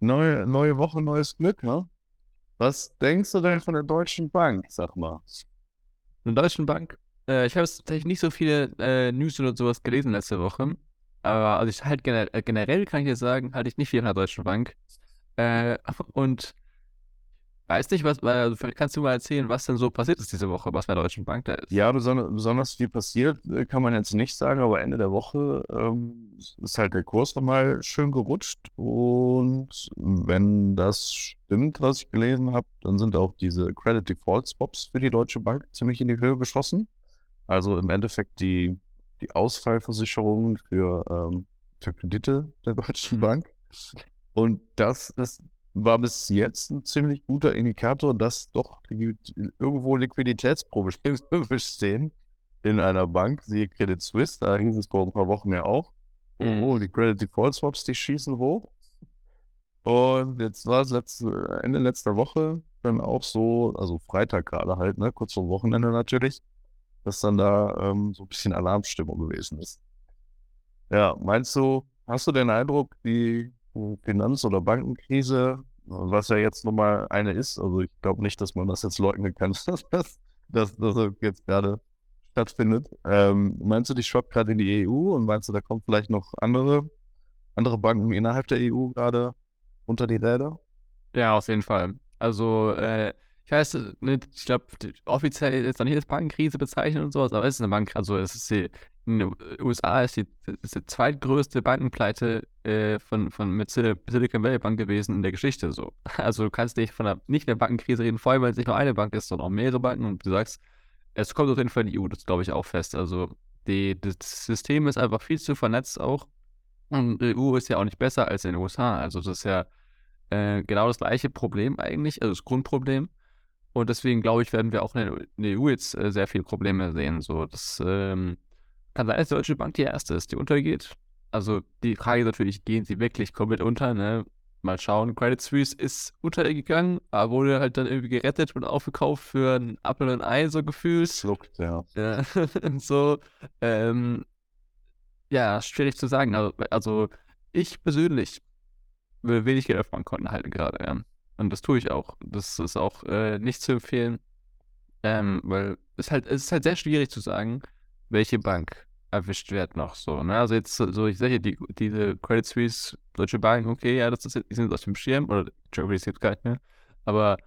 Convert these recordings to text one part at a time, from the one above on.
neue, neue Woche, neues Glück, ne? Was denkst du denn von der Deutschen Bank, sag mal? Von der Deutschen Bank? Äh, ich habe tatsächlich nicht so viele äh, News oder sowas gelesen letzte Woche. Aber also ich halt generell, äh, generell kann ich dir sagen, halte ich nicht viel von der Deutschen Bank. Äh, und weiß nicht, was, also vielleicht kannst du mal erzählen, was denn so passiert ist diese Woche, was bei der Deutschen Bank da ist. Ja, besonders, viel passiert, äh, kann man jetzt nicht sagen, aber Ende der Woche ähm, ist halt der Kurs nochmal schön gerutscht. Und wenn das stimmt, was ich gelesen habe, dann sind auch diese Credit Default Swaps für die Deutsche Bank ziemlich in die Höhe geschossen. Also im Endeffekt die, die Ausfallversicherung für, ähm, für Kredite der Deutschen mhm. Bank. Und das ist war bis jetzt ein ziemlich guter Indikator, dass doch irgendwo Liquiditätsprobleme bestehen in einer Bank, siehe Credit Suisse, da hieß es vor ein paar Wochen ja auch. Mhm. Oh, die Credit Default Swaps, die schießen hoch. Und jetzt war es letzte, Ende letzter Woche dann auch so, also Freitag gerade halt, ne, kurz vor Wochenende natürlich, dass dann da ähm, so ein bisschen Alarmstimmung gewesen ist. Ja, meinst du, hast du den Eindruck, die Finanz- oder Bankenkrise, was ja jetzt nochmal eine ist. Also ich glaube nicht, dass man das jetzt leugnen kann, dass das, das jetzt gerade stattfindet. Ähm, meinst du, die schwappt gerade in die EU und meinst du, da kommen vielleicht noch andere, andere Banken innerhalb der EU gerade unter die Räder? Ja, auf jeden Fall. Also äh, ich weiß nicht, ich glaube, offiziell ist noch nicht als Bankenkrise bezeichnet und sowas, aber es ist eine Bank, also es ist die, in den USA ist die, ist die zweitgrößte Bankenpleite äh, von, von mit Silicon Valley Bank gewesen in der Geschichte so. Also du kannst nicht von einer, nicht der Bankenkrise reden, vor allem, weil es nicht nur eine Bank ist, sondern auch mehrere Banken und du sagst, es kommt auf jeden Fall in die EU, das glaube ich auch fest. Also die, das System ist einfach viel zu vernetzt auch. Und die EU ist ja auch nicht besser als in den USA. Also das ist ja äh, genau das gleiche Problem eigentlich, also das Grundproblem. Und deswegen glaube ich, werden wir auch in der EU jetzt äh, sehr viele Probleme sehen. So, das ähm, kann sein, dass die Deutsche Bank die erste ist, die untergeht. Also die Frage ist natürlich, gehen sie wirklich komplett unter? Ne? Mal schauen. Credit Suisse ist untergegangen, aber wurde halt dann irgendwie gerettet und aufgekauft für ein Apfel und ein Ei, so gefühlt. Schluckt, ja. ja so, ähm, ja, schwierig zu sagen. Also, also ich persönlich will wenig Geld auf meinen Konten halten gerade, ja. Und das tue ich auch. Das ist auch äh, nicht zu empfehlen, ähm, weil es halt, es ist halt sehr schwierig zu sagen, welche Bank erwischt wird noch so. Ne? Also jetzt so, ich sehe die, diese Credit Suisse, Deutsche Bank, okay, ja, das ist, die sind aus dem Schirm, oder Germany ist jetzt gar nicht mehr. Aber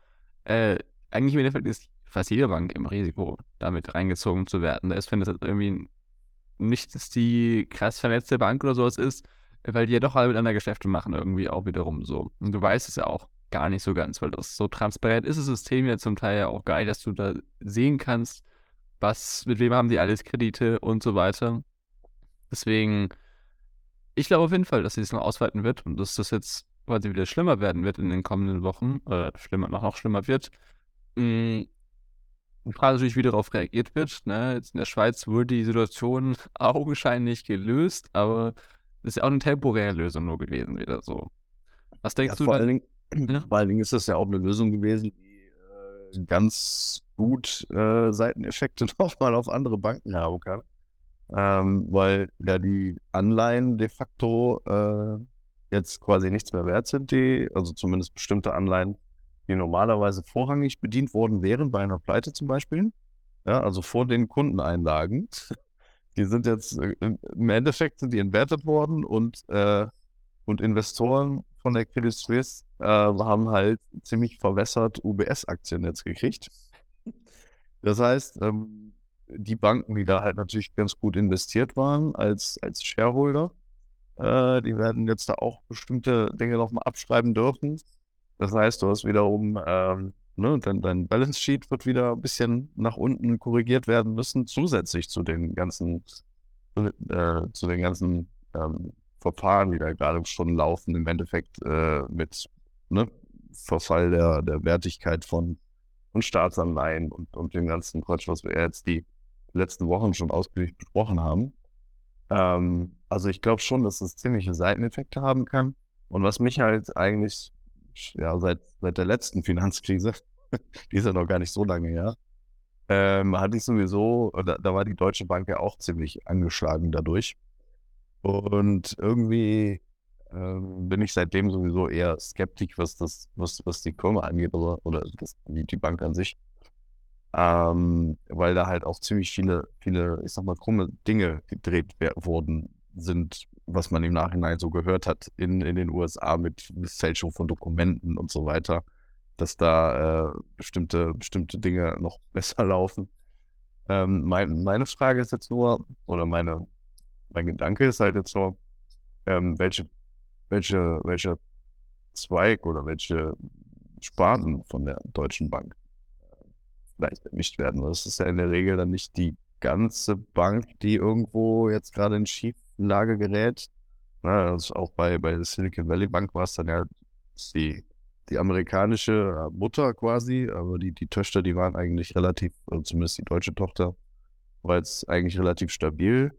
äh, eigentlich im Endeffekt ist fast jede Bank im Risiko, damit reingezogen zu werden. Da ist, wenn das irgendwie nicht dass die krass vernetzte Bank oder sowas ist, weil die ja doch alle miteinander Geschäfte machen, irgendwie auch wiederum so. Und du weißt es ja auch gar nicht so ganz, weil das so transparent ist, das System ja zum Teil ja auch geil, dass du da sehen kannst, was, mit wem haben die alles Kredite und so weiter. Deswegen, ich glaube auf jeden Fall, dass sie es noch ausweiten wird und dass das jetzt quasi wieder schlimmer werden wird in den kommenden Wochen, oder schlimmer, noch, noch schlimmer wird. Mhm. Die Frage natürlich, wie darauf reagiert wird. Ne? Jetzt in der Schweiz wurde die Situation augenscheinlich gelöst, aber das ist ja auch eine temporäre Lösung nur gewesen, wieder so. Was denkst ja, du? Vor allen, Dingen, ja? vor allen Dingen ist das ja auch eine Lösung gewesen, die äh, ganz gut äh, Seiteneffekte nochmal auf andere Banken haben kann. Ähm, weil ja die Anleihen de facto äh, jetzt quasi nichts mehr wert sind, die, also zumindest bestimmte Anleihen, die normalerweise vorrangig bedient worden wären, bei einer Pleite zum Beispiel. Ja, also vor den Kundeneinlagen. Die sind jetzt äh, im Endeffekt sind die entwertet worden und, äh, und Investoren von der Credit Suisse äh, haben halt ziemlich verwässert UBS-Aktien jetzt gekriegt. Das heißt, ähm, die Banken, die da halt natürlich ganz gut investiert waren als, als Shareholder, äh, die werden jetzt da auch bestimmte Dinge nochmal abschreiben dürfen. Das heißt, du hast wiederum, ähm, ne, dein, dein Balance Sheet wird wieder ein bisschen nach unten korrigiert werden müssen, zusätzlich zu den ganzen, äh, zu den ganzen ähm, Verfahren, die da gerade schon laufen, im Endeffekt äh, mit ne, Verfall der, der Wertigkeit von und Staatsanleihen und, und dem ganzen Quatsch, was wir jetzt die letzten Wochen schon ausführlich besprochen haben. Ähm, also ich glaube schon, dass es ziemliche Seiteneffekte haben kann. Und was mich halt eigentlich ja, seit, seit der letzten Finanzkrise, die ist ja noch gar nicht so lange her, ähm, hatte ich sowieso, da, da war die Deutsche Bank ja auch ziemlich angeschlagen dadurch. Und irgendwie ähm, bin ich seitdem sowieso eher skeptisch, was das, was, was die Firma angeht oder, oder das, die, die Bank an sich. Ähm, weil da halt auch ziemlich viele, viele, ich sag mal, krumme Dinge gedreht worden sind, was man im Nachhinein so gehört hat in, in den USA mit Fälschung von Dokumenten und so weiter, dass da äh, bestimmte, bestimmte Dinge noch besser laufen. Ähm, mein, meine Frage ist jetzt nur, oder meine, mein Gedanke ist halt jetzt nur, ähm, welche, welche, welche Zweig oder welche Sparten von der Deutschen Bank äh, vielleicht erwischt werden. Das ist ja in der Regel dann nicht die ganze Bank, die irgendwo jetzt gerade in Schieflage gerät. Na, also auch bei, bei der Silicon Valley Bank war es dann ja die, die amerikanische Mutter quasi, aber die, die Töchter, die waren eigentlich relativ, also zumindest die deutsche Tochter, war jetzt eigentlich relativ stabil.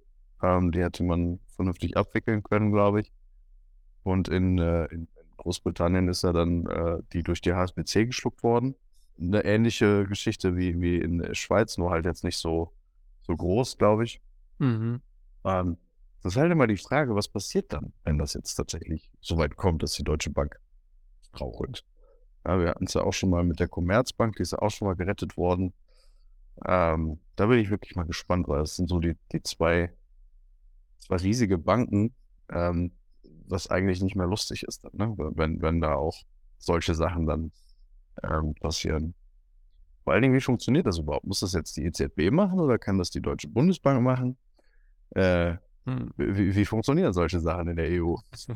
Ähm, die hätte man vernünftig abwickeln können, glaube ich. Und in, äh, in Großbritannien ist er dann äh, die durch die HSBC geschluckt worden. Eine ähnliche Geschichte wie, wie in der Schweiz, nur halt jetzt nicht so, so groß, glaube ich. Mhm. Ähm, das ist halt immer die Frage, was passiert dann, wenn das jetzt tatsächlich so weit kommt, dass die Deutsche Bank strauchelt. Ja, wir hatten es ja auch schon mal mit der Commerzbank, die ist ja auch schon mal gerettet worden. Ähm, da bin ich wirklich mal gespannt, weil es sind so die, die zwei zwar riesige Banken, ähm, was eigentlich nicht mehr lustig ist, ne? wenn, wenn da auch solche Sachen dann ähm, passieren. Vor allen Dingen, wie funktioniert das überhaupt? Muss das jetzt die EZB machen oder kann das die Deutsche Bundesbank machen? Äh, hm. wie, wie, funktionieren solche Sachen in der EU?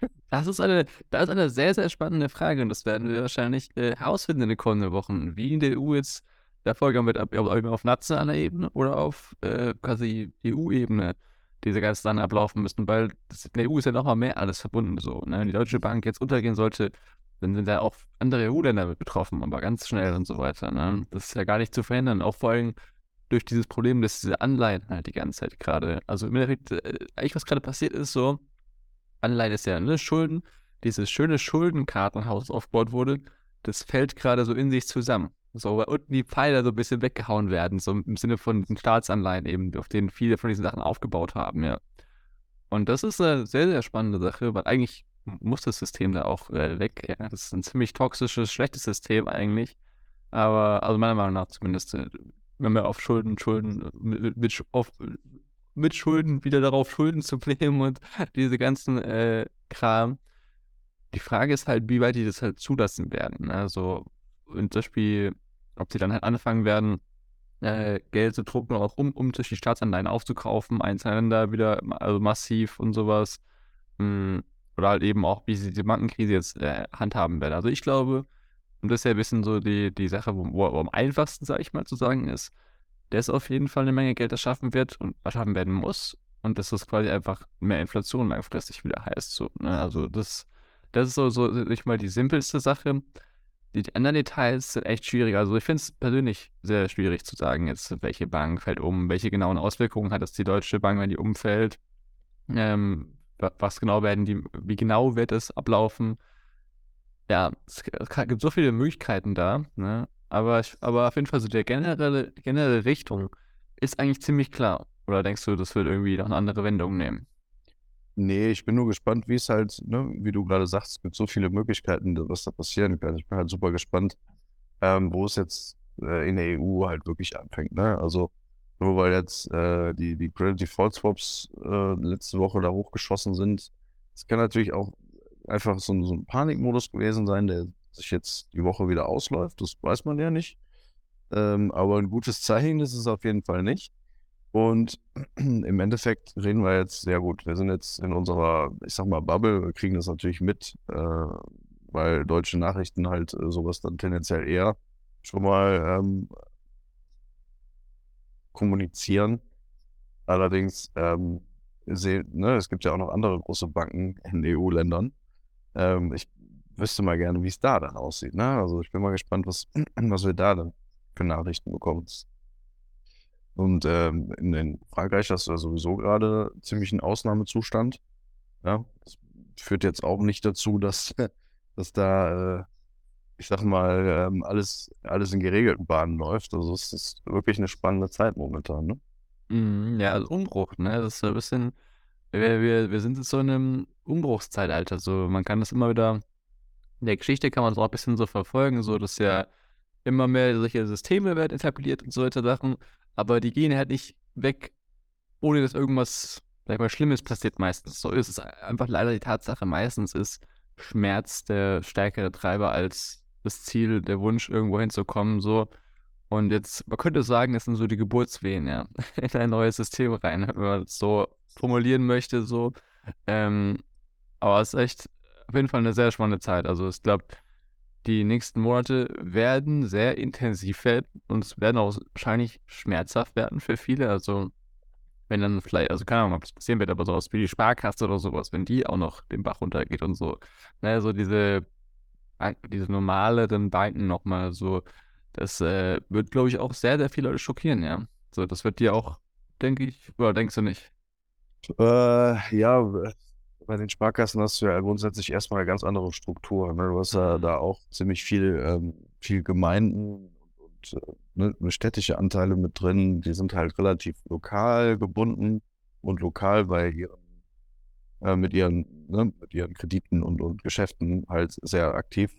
Das ist eine, das ist eine sehr, sehr spannende Frage und das werden wir wahrscheinlich äh, herausfinden in den kommenden Wochen, wie in der EU jetzt der Vorgang wird, ob auf nationaler Ebene oder auf äh, quasi EU-Ebene diese ganzen Sachen ablaufen müssen, weil das, in der EU ist ja nochmal mehr alles verbunden so. Ne? Wenn die Deutsche Bank jetzt untergehen sollte, dann sind da auch andere EU-Länder mit betroffen, aber ganz schnell und so weiter. Ne? Das ist ja gar nicht zu verhindern, auch vor allem durch dieses Problem, dass diese Anleihen halt die ganze Zeit gerade, also im Endeffekt, äh, eigentlich was gerade passiert ist, so, Anleihen ist ja, ne, Schulden, dieses schöne Schuldenkartenhaus aufgebaut wurde, das fällt gerade so in sich zusammen. So, weil unten die Pfeiler so ein bisschen weggehauen werden, so im Sinne von den Staatsanleihen eben, auf denen viele von diesen Sachen aufgebaut haben, ja. Und das ist eine sehr, sehr spannende Sache, weil eigentlich muss das System da auch äh, weg. Ja. Das ist ein ziemlich toxisches, schlechtes System eigentlich. Aber, also meiner Meinung nach zumindest, äh, wenn wir auf Schulden, Schulden, mit, mit, auf, mit Schulden wieder darauf Schulden zu nehmen und diese ganzen äh, Kram. Die Frage ist halt, wie weit die das halt zulassen werden. Also, zum Beispiel ob sie dann halt anfangen werden, äh, Geld zu drucken, auch um, um durch die Staatsanleihen aufzukaufen, einzelne wieder also massiv und sowas. Mh, hm, oder halt eben auch, wie sie die Bankenkrise jetzt äh, handhaben werden. Also ich glaube, und das ist ja ein bisschen so die, die Sache, wo, wo am einfachsten, sage ich mal, zu sagen ist, dass auf jeden Fall eine Menge Geld erschaffen wird und erschaffen werden muss. Und dass das quasi einfach mehr Inflation langfristig wieder heißt. So, ne? Also das, das ist so, so, ich mal, die simpelste Sache. Die anderen Details sind echt schwierig. Also ich finde es persönlich sehr schwierig zu sagen, jetzt welche Bank fällt um, welche genauen Auswirkungen hat das die Deutsche Bank, wenn die umfällt. Ähm, was genau werden die, wie genau wird es ablaufen? Ja, es gibt so viele Möglichkeiten da, ne? Aber, aber auf jeden Fall so der generelle, generelle Richtung ist eigentlich ziemlich klar. Oder denkst du, das wird irgendwie noch eine andere Wendung nehmen? Nee, ich bin nur gespannt, wie es halt, ne, wie du gerade sagst, es gibt so viele Möglichkeiten, was da passieren kann. Ich bin halt super gespannt, ähm, wo es jetzt äh, in der EU halt wirklich anfängt. Ne? Also nur weil jetzt äh, die, die Credit Default Swaps äh, letzte Woche da hochgeschossen sind, es kann natürlich auch einfach so, so ein Panikmodus gewesen sein, der sich jetzt die Woche wieder ausläuft. Das weiß man ja nicht. Ähm, aber ein gutes Zeichen ist es auf jeden Fall nicht. Und im Endeffekt reden wir jetzt sehr gut. Wir sind jetzt in unserer, ich sag mal, Bubble, wir kriegen das natürlich mit, äh, weil deutsche Nachrichten halt äh, sowas dann tendenziell eher schon mal ähm, kommunizieren. Allerdings, ähm, seh, ne, es gibt ja auch noch andere große Banken in EU-Ländern. Ähm, ich wüsste mal gerne, wie es da dann aussieht. Ne? Also ich bin mal gespannt, was, was wir da dann für Nachrichten bekommen. Und ähm, in, in, Frankreich hast du ja sowieso gerade ziemlich einen Ausnahmezustand. Ja, das führt jetzt auch nicht dazu, dass, dass da, äh, ich sag mal, ähm, alles, alles in geregelten Bahnen läuft. Also es ist wirklich eine spannende Zeit momentan, ne? Mm, ja, also Umbruch, ne? Das ist ein bisschen wir, wir, wir sind jetzt so in einem Umbruchszeitalter. So, man kann das immer wieder, in der Geschichte kann man es auch ein bisschen so verfolgen, so dass ja immer mehr solche Systeme werden etabliert und solche Sachen, aber die gehen halt nicht weg, ohne dass irgendwas, sag mal, Schlimmes passiert meistens. So ist es einfach leider die Tatsache, meistens ist Schmerz der stärkere Treiber als das Ziel, der Wunsch, irgendwo hinzukommen, so. Und jetzt, man könnte sagen, das sind so die Geburtswehen, ja, in ein neues System rein, wenn man es so formulieren möchte, so. Ähm, aber es ist echt auf jeden Fall eine sehr spannende Zeit. Also ich glaube, die nächsten Monate werden sehr intensiv werden und es werden auch wahrscheinlich schmerzhaft werden für viele. Also wenn dann vielleicht, also keine Ahnung, ob das passieren wird, aber sowas wie die Sparkasse oder sowas, wenn die auch noch den Bach runtergeht und so. Ne, so diese, diese normaleren Banken nochmal so, das äh, wird, glaube ich, auch sehr, sehr viele Leute schockieren, ja. So, das wird dir auch, denke ich, oder denkst du nicht? Äh, ja, bei den Sparkassen hast du ja grundsätzlich erstmal eine ganz andere Struktur. Ne? Du hast ja mhm. da auch ziemlich viel, ähm, viel Gemeinden und, äh, ne, städtische Anteile mit drin. Die sind halt relativ lokal gebunden und lokal bei ihren, äh, mit ihren, ne, mit ihren Krediten und, und Geschäften halt sehr aktiv.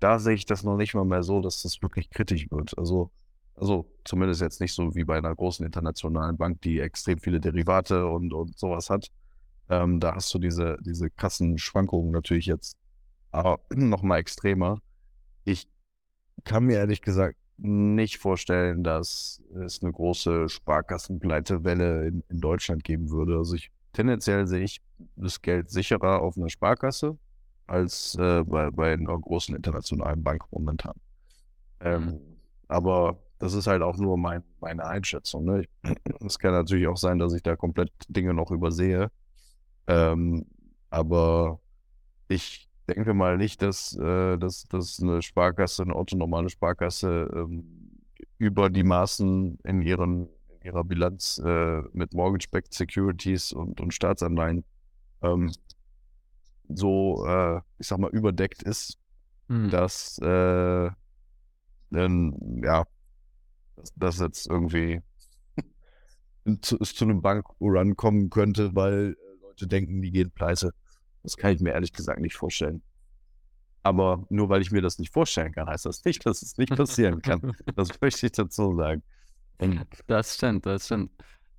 Da sehe ich das noch nicht mal mehr so, dass das wirklich kritisch wird. Also, also zumindest jetzt nicht so wie bei einer großen internationalen Bank, die extrem viele Derivate und, und sowas hat. Ähm, da hast du diese, diese krassen Schwankungen natürlich jetzt aber noch mal extremer. Ich kann mir ehrlich gesagt nicht vorstellen, dass es eine große Sparkassenpleitewelle in, in Deutschland geben würde. Also ich tendenziell sehe ich das Geld sicherer auf einer Sparkasse als äh, bei, bei einer großen internationalen Bank momentan. Ähm, mhm. aber das ist halt auch nur mein, meine Einschätzung. Ne? Es kann natürlich auch sein, dass ich da komplett Dinge noch übersehe. Ähm, aber ich denke mal nicht, dass, äh, dass, dass eine Sparkasse, eine autonomale Sparkasse ähm, über die Maßen in, ihren, in ihrer Bilanz äh, mit Mortgage-Backed Securities und, und Staatsanleihen ähm, so, äh, ich sag mal, überdeckt ist, hm. dass äh, dann, ja, dass, dass jetzt irgendwie zu, es zu einem Bankrun kommen könnte, weil Leute denken, die gehen pleite. Das kann ich mir ehrlich gesagt nicht vorstellen. Aber nur weil ich mir das nicht vorstellen kann, heißt das nicht, dass es nicht passieren kann. das möchte ich dazu sagen. Das stimmt, das stimmt.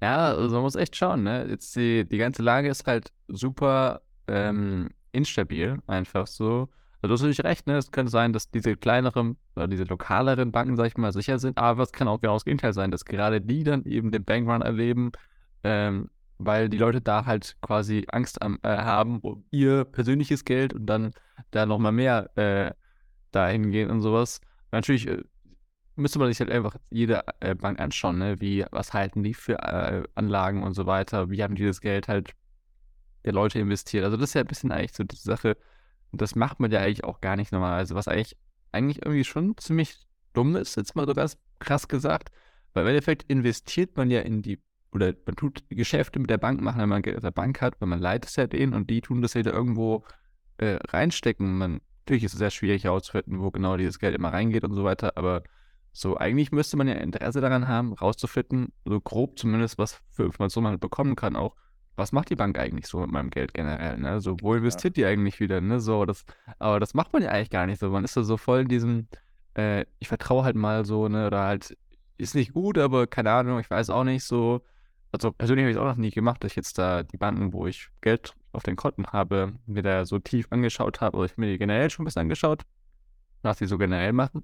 Ja, also man muss echt schauen, ne? Jetzt die, die ganze Lage ist halt super ähm, instabil, einfach so. Also du hast natürlich recht, ne? Es könnte sein, dass diese kleineren oder diese lokaleren Banken, sag ich mal, sicher sind, aber es kann auch genau das Gegenteil sein, dass gerade die dann eben den Bankrun erleben, ähm, weil die Leute da halt quasi Angst am, äh, haben um ihr persönliches Geld und dann da nochmal mehr äh, dahin gehen und sowas. natürlich äh, müsste man sich halt einfach jede äh, Bank anschauen, ne? Wie, was halten die für äh, Anlagen und so weiter, wie haben die das Geld halt der Leute investiert. Also das ist ja ein bisschen eigentlich so die Sache. Und das macht man ja eigentlich auch gar nicht normalerweise, was eigentlich, eigentlich irgendwie schon ziemlich dumm ist, jetzt mal so ganz krass gesagt. Weil im Endeffekt investiert man ja in die oder man tut Geschäfte mit der Bank machen, wenn man Geld aus der Bank hat, weil man leiht es ja denen und die tun das da irgendwo äh, reinstecken. Man, natürlich ist es sehr schwierig herauszufinden, wo genau dieses Geld immer reingeht und so weiter, aber so eigentlich müsste man ja Interesse daran haben, rauszufinden, so grob zumindest, was für Informationen man bekommen kann, auch was macht die Bank eigentlich so mit meinem Geld generell, ne? So, wo investiert ja. die eigentlich wieder, ne? So, das, aber das macht man ja eigentlich gar nicht so. Man ist da so voll in diesem, äh, ich vertraue halt mal so, ne? Oder halt, ist nicht gut, aber keine Ahnung, ich weiß auch nicht so also persönlich habe ich es auch noch nie gemacht, dass ich jetzt da die Banken, wo ich Geld auf den Konten habe, mir da so tief angeschaut habe. Oder ich mir die generell schon ein bisschen angeschaut, was sie so generell machen.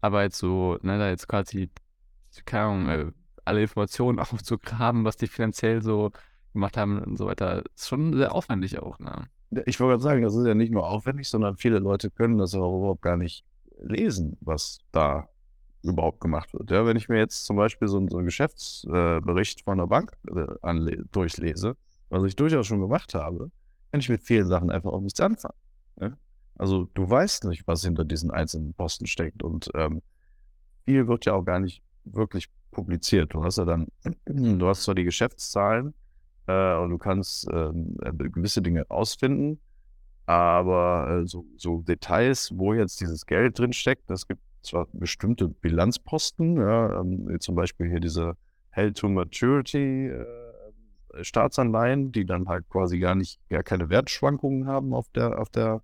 Aber jetzt so, ne, da jetzt quasi, keine Ahnung, äh, alle Informationen aufzugraben, was die finanziell so gemacht haben und so weiter, ist schon sehr aufwendig auch, ne? Ich wollte gerade sagen, das ist ja nicht nur aufwendig, sondern viele Leute können das auch überhaupt gar nicht lesen, was da überhaupt gemacht wird. Ja, wenn ich mir jetzt zum Beispiel so, so einen Geschäftsbericht von einer Bank äh, durchlese, was ich durchaus schon gemacht habe, kann ich mit vielen Sachen einfach auch nichts anfangen. Ja? Also du weißt nicht, was hinter diesen einzelnen Posten steckt und ähm, viel wird ja auch gar nicht wirklich publiziert. Du hast ja dann, du hast zwar die Geschäftszahlen äh, und du kannst ähm, äh, gewisse Dinge ausfinden, aber äh, so, so, Details, wo jetzt dieses Geld drin steckt, das gibt zwar bestimmte Bilanzposten, ja, ähm, zum Beispiel hier diese Held to Maturity, äh, Staatsanleihen, die dann halt quasi gar nicht, gar keine Wertschwankungen haben auf der, auf der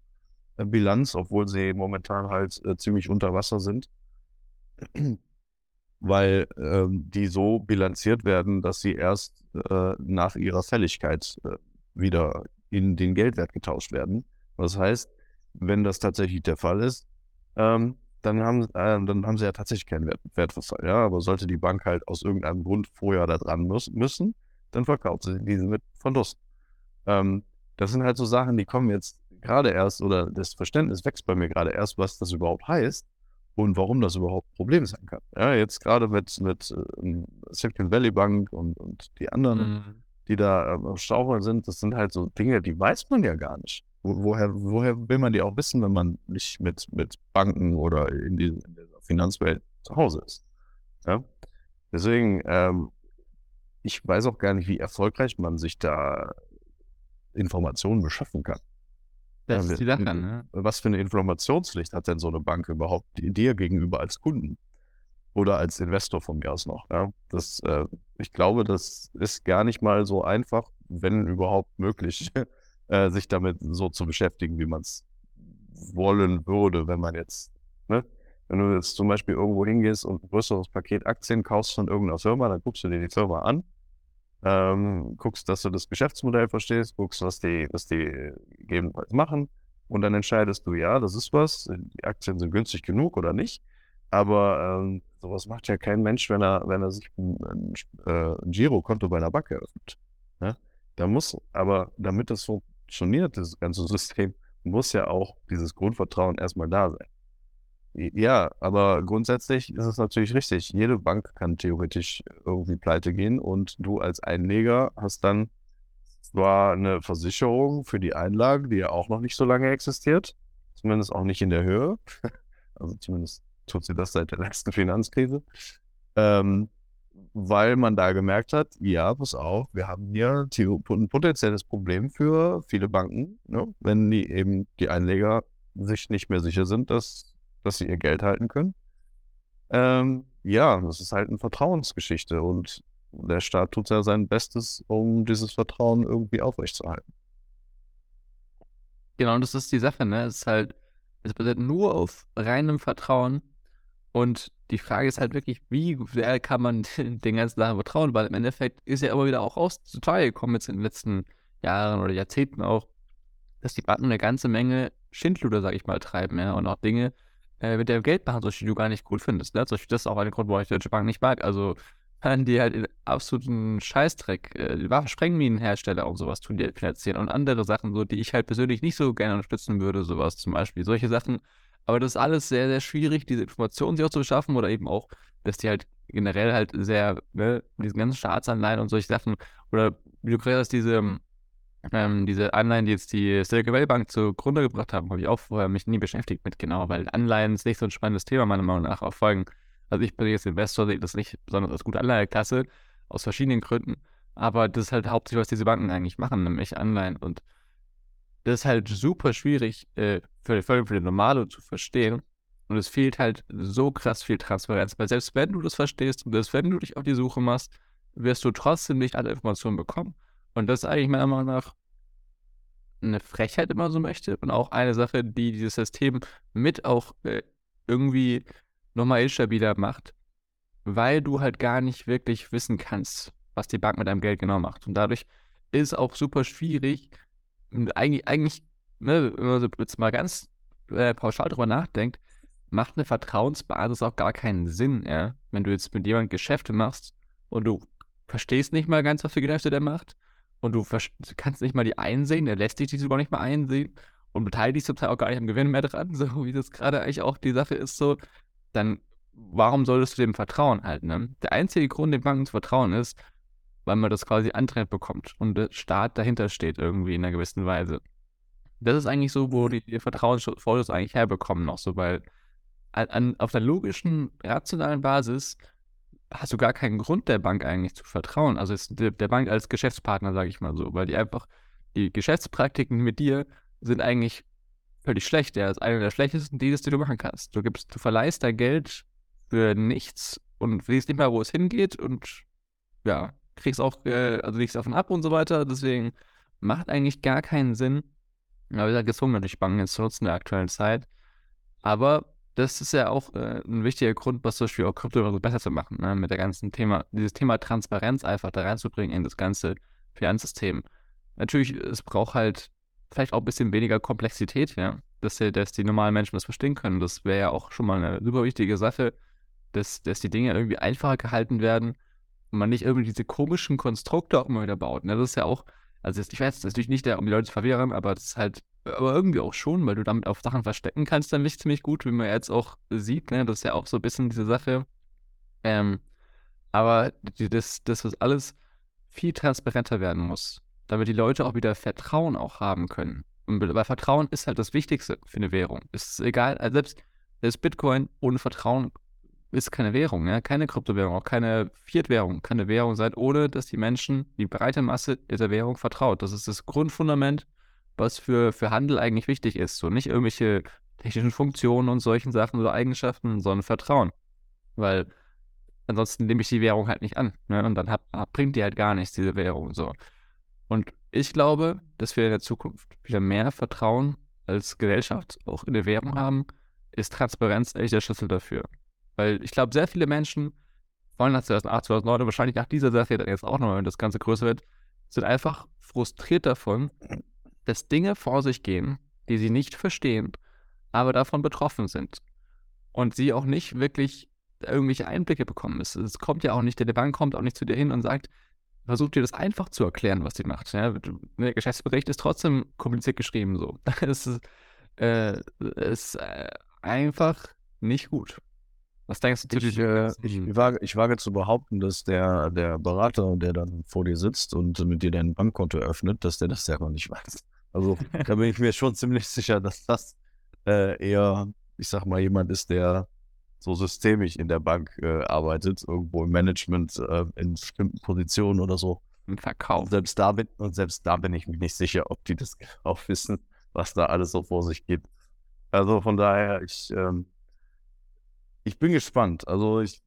äh, Bilanz, obwohl sie momentan halt äh, ziemlich unter Wasser sind. Weil ähm, die so bilanziert werden, dass sie erst äh, nach ihrer Fälligkeit äh, wieder in den Geldwert getauscht werden. Das heißt, wenn das tatsächlich der Fall ist, ähm, dann, haben, äh, dann haben sie ja tatsächlich keinen Wert, Wertverfall. Ja? Aber sollte die Bank halt aus irgendeinem Grund vorher da dran muss, müssen, dann verkauft sie diese mit Verlust. Ähm, das sind halt so Sachen, die kommen jetzt gerade erst, oder das Verständnis wächst bei mir gerade erst, was das überhaupt heißt und warum das überhaupt ein Problem sein kann. Ja, jetzt gerade mit, mit äh, Silicon Valley Bank und, und die anderen, mhm. die da äh, Stauchern sind, das sind halt so Dinge, die weiß man ja gar nicht. Wo, woher, woher will man die auch wissen, wenn man nicht mit, mit Banken oder in, die, in der Finanzwelt zu Hause ist? Ja? Deswegen, ähm, ich weiß auch gar nicht, wie erfolgreich man sich da Informationen beschaffen kann. Das ja, ist die Sache, ne? Was für eine Informationspflicht hat denn so eine Bank überhaupt dir gegenüber als Kunden? Oder als Investor von mir aus noch. Ja? Das, äh, ich glaube, das ist gar nicht mal so einfach, wenn überhaupt möglich, äh, sich damit so zu beschäftigen, wie man es wollen würde, wenn man jetzt, ne? Wenn du jetzt zum Beispiel irgendwo hingehst und ein größeres Paket Aktien kaufst von irgendeiner Firma, dann guckst du dir die Firma an, ähm, guckst, dass du das Geschäftsmodell verstehst, guckst, was die, was die gegebenenfalls machen und dann entscheidest du, ja, das ist was, die Aktien sind günstig genug oder nicht. Aber ähm, sowas macht ja kein Mensch, wenn er, wenn er sich ein, ein, äh, ein Girokonto bei einer Bank eröffnet. Ne? Da muss, aber damit das funktioniert, das ganze System, muss ja auch dieses Grundvertrauen erstmal da sein. Ja, aber grundsätzlich ist es natürlich richtig. Jede Bank kann theoretisch irgendwie pleite gehen und du als Einleger hast dann zwar eine Versicherung für die Einlage, die ja auch noch nicht so lange existiert, zumindest auch nicht in der Höhe. Also zumindest tut sie das seit der letzten Finanzkrise. Ähm, weil man da gemerkt hat, ja, pass auf, wir haben hier ein potenzielles Problem für viele Banken, ne? wenn die eben die Einleger sich nicht mehr sicher sind, dass dass sie ihr Geld halten können. Ähm, ja, das ist halt eine Vertrauensgeschichte und der Staat tut ja sein Bestes, um dieses Vertrauen irgendwie aufrechtzuerhalten. Genau, das ist die Sache, ne? Es ist halt, es basiert nur auf reinem Vertrauen und die Frage ist halt wirklich, wie sehr kann man den ganzen Sachen vertrauen, weil im Endeffekt ist ja immer wieder auch aus zutage gekommen jetzt in den letzten Jahren oder Jahrzehnten auch, dass die Banken eine ganze Menge Schindluder, sag ich mal, treiben, ja, und auch Dinge, äh, mit der Geld machen, die du gar nicht gut findest. Ne? Das ist auch ein Grund, warum ich die Deutsche Bank nicht mag. Also, die halt in absoluten Scheißdreck, äh, Waffensprengminenhersteller und sowas tun, die finanzieren und andere Sachen, so, die ich halt persönlich nicht so gerne unterstützen würde, sowas zum Beispiel. Solche Sachen. Aber das ist alles sehr, sehr schwierig, diese Informationen sich auch zu beschaffen oder eben auch, dass die halt generell halt sehr, ne, diesen ganzen Staatsanleihen und solche Sachen oder wie du gerade hast, diese ähm, diese Anleihen, die jetzt die Silicon Valley Bank zugrunde gebracht haben, habe ich auch vorher mich nie beschäftigt mit genau, weil Anleihen ist nicht so ein spannendes Thema, meiner Meinung nach, auf Folgen. Also ich bin jetzt Investor, sehe das nicht besonders als gute Anleiheklasse, aus verschiedenen Gründen. Aber das ist halt hauptsächlich, was diese Banken eigentlich machen, nämlich Anleihen. Und das ist halt super schwierig äh, für, für, für den Normalo zu verstehen. Und es fehlt halt so krass viel Transparenz. Weil selbst wenn du das verstehst und selbst wenn du dich auf die Suche machst, wirst du trotzdem nicht alle Informationen bekommen. Und das ist eigentlich meiner Meinung nach eine Frechheit immer so möchte und auch eine Sache, die dieses System mit auch äh, irgendwie nochmal instabiler macht, weil du halt gar nicht wirklich wissen kannst, was die Bank mit deinem Geld genau macht. Und dadurch ist auch super schwierig, eigentlich, eigentlich ne, wenn man jetzt mal ganz äh, pauschal drüber nachdenkt, macht eine Vertrauensbasis auch gar keinen Sinn, ja? wenn du jetzt mit jemandem Geschäfte machst und du verstehst nicht mal ganz, was für Geschäfte der macht und du kannst nicht mal die einsehen, der lässt dich die sogar nicht mal einsehen und beteiligt zum Teil auch gar nicht am Gewinn mehr dran, so wie das gerade eigentlich auch die Sache ist, so, dann warum solltest du dem vertrauen halt, ne? Der einzige Grund, den Banken zu vertrauen, ist, weil man das quasi antrennt bekommt und der Staat dahinter steht irgendwie in einer gewissen Weise. Das ist eigentlich so, wo die, die Vertrauensfotos eigentlich herbekommen noch so, weil an, auf der logischen, rationalen Basis hast du gar keinen Grund, der Bank eigentlich zu vertrauen. Also der, der Bank als Geschäftspartner, sage ich mal so, weil die einfach, die Geschäftspraktiken mit dir sind eigentlich völlig schlecht. Der ist einer der schlechtesten Deals, die du machen kannst. Du gibst, du verleihst dein Geld für nichts und siehst nicht mal, wo es hingeht und ja, kriegst auch, äh, also legst davon ab und so weiter. Deswegen macht eigentlich gar keinen Sinn. Aber wir sind gezwungen, natürlich Banken jetzt nutzen in der aktuellen Zeit. Aber das ist ja auch äh, ein wichtiger Grund, was zum Beispiel auch Krypto besser zu machen, ne? mit der ganzen Thema, dieses Thema Transparenz einfach da reinzubringen in das ganze Finanzsystem. Natürlich, es braucht halt vielleicht auch ein bisschen weniger Komplexität, ja, dass, die, dass die normalen Menschen das verstehen können. Das wäre ja auch schon mal eine super wichtige Sache, dass, dass die Dinge irgendwie einfacher gehalten werden und man nicht irgendwie diese komischen Konstrukte auch immer wieder baut. Ne? Das ist ja auch, also ich weiß, das ist natürlich nicht der, um die Leute zu verwirren, aber das ist halt, aber irgendwie auch schon, weil du damit auf Sachen verstecken kannst, dann nicht ziemlich gut, wie man jetzt auch sieht, ne? Das ist ja auch so ein bisschen diese Sache. Ähm, aber das, das, was alles viel transparenter werden muss, damit die Leute auch wieder Vertrauen auch haben können. Und weil Vertrauen ist halt das Wichtigste für eine Währung. Es ist egal, also selbst das Bitcoin ohne Vertrauen ist keine Währung, ja? keine Kryptowährung, auch keine Fiat-Währung, kann eine Währung sein, ohne dass die Menschen, die breite Masse dieser Währung vertraut. Das ist das Grundfundament, was für, für Handel eigentlich wichtig ist. So nicht irgendwelche technischen Funktionen und solchen Sachen oder Eigenschaften, sondern Vertrauen. Weil ansonsten nehme ich die Währung halt nicht an. Ne? Und dann hat, bringt die halt gar nichts, diese Währung. So. Und ich glaube, dass wir in der Zukunft wieder mehr Vertrauen als Gesellschaft auch in der Währung haben, ist Transparenz echt der Schlüssel dafür. Weil ich glaube, sehr viele Menschen, vor allem nach 2008, 2009, wahrscheinlich nach dieser Sache dann jetzt auch noch, wenn das Ganze größer wird, sind einfach frustriert davon, dass Dinge vor sich gehen, die sie nicht verstehen, aber davon betroffen sind. Und sie auch nicht wirklich irgendwelche Einblicke bekommen. Es, es kommt ja auch nicht, der Bank kommt auch nicht zu dir hin und sagt, versucht dir das einfach zu erklären, was sie macht. Ja, der Geschäftsbericht ist trotzdem kompliziert geschrieben so. es ist, äh, ist äh, einfach nicht gut. Was denkst du? Ich, äh, ich, wage, ich wage zu behaupten, dass der, der Berater, der dann vor dir sitzt und mit dir dein Bankkonto öffnet, dass der das selber nicht weiß. Also da bin ich mir schon ziemlich sicher, dass das äh, eher, ich sag mal, jemand ist, der so systemisch in der Bank äh, arbeitet, irgendwo im Management, äh, in bestimmten Positionen oder so. Im Verkauf. Und selbst da bin, und selbst da bin ich mir nicht sicher, ob die das auch wissen, was da alles so vor sich geht. Also von daher, ich, ähm, ich bin gespannt. Also ich,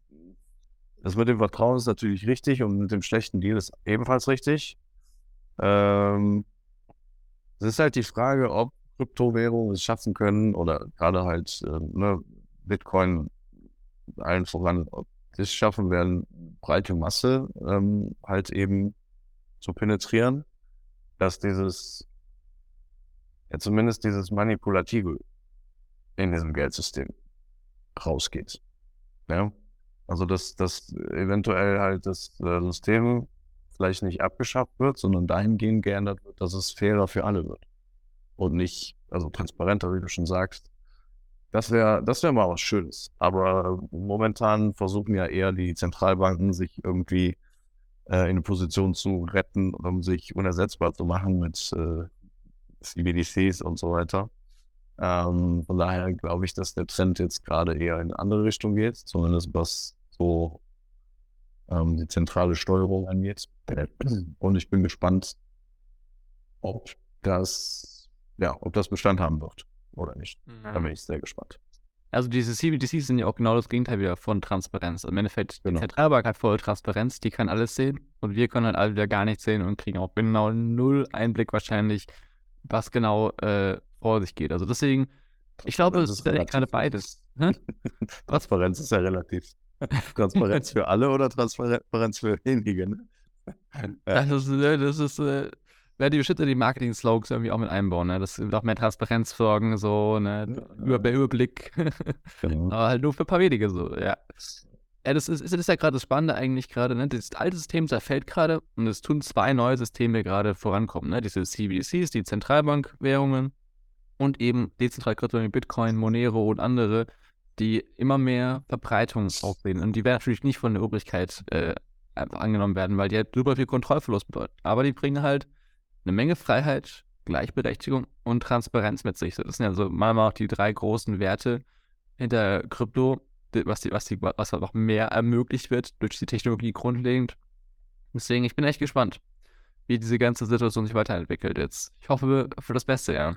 das mit dem Vertrauen ist natürlich richtig und mit dem schlechten Deal ist ebenfalls richtig. Ähm, es ist halt die Frage, ob Kryptowährungen es schaffen können oder gerade halt äh, ne, Bitcoin allen voran, ob sie es schaffen werden, breite Masse ähm, halt eben zu penetrieren, dass dieses, ja zumindest dieses Manipulative in diesem Geldsystem rausgeht. Ja? Also dass, dass eventuell halt das äh, System vielleicht nicht abgeschafft wird, sondern dahingehend geändert wird, dass es fairer für alle wird. Und nicht, also transparenter, wie du schon sagst. Das wäre das wäre mal was Schönes. Aber momentan versuchen ja eher die Zentralbanken, sich irgendwie äh, in eine Position zu retten, um sich unersetzbar zu machen mit äh, CBDCs und so weiter. Ähm, von daher glaube ich, dass der Trend jetzt gerade eher in eine andere Richtung geht, zumindest was so ähm, die zentrale Steuerung angeht. Und ich bin gespannt, ob das, ja, ob das Bestand haben wird oder nicht. Mhm. Da bin ich sehr gespannt. Also diese CBDCs sind ja auch genau das Gegenteil wieder von Transparenz. Im Endeffekt, genau. die Zentralbank hat voll Transparenz, die kann alles sehen und wir können halt alle wieder gar nichts sehen und kriegen auch genau null Einblick wahrscheinlich, was genau äh, vor sich geht. Also deswegen, ich glaube, es ist ja gerade beides. Transparenz ist ja relativ. Transparenz für alle oder Transparenz für wenige, ne? Ja. Das ist, ne, das ist äh, werde die bestimmt die Marketing-Slogans irgendwie auch mit einbauen, ne? Das wird auch mehr Transparenz sorgen, so, ne? Ja. Über, Überblick. Genau. Aber halt nur für ein paar wenige so, ja. Ja, das ist, das ist ja gerade das Spannende eigentlich gerade, ne? Das alte System zerfällt gerade und es tun zwei neue Systeme gerade vorankommen, ne? Diese CBDCs, die Zentralbankwährungen und eben dezentral Kryptowährungen wie Bitcoin, Monero und andere, die immer mehr Verbreitung aufsehen. Und die werden natürlich nicht von der Obrigkeit äh, einfach angenommen werden, weil die halt super viel Kontrollverlust bedeuten. Aber die bringen halt eine Menge Freiheit, Gleichberechtigung und Transparenz mit sich. Das sind ja so manchmal auch die drei großen Werte hinter Krypto, was, die, was, die, was noch mehr ermöglicht wird durch die Technologie grundlegend. Deswegen, ich bin echt gespannt, wie diese ganze Situation sich weiterentwickelt jetzt. Ich hoffe für das Beste, ja.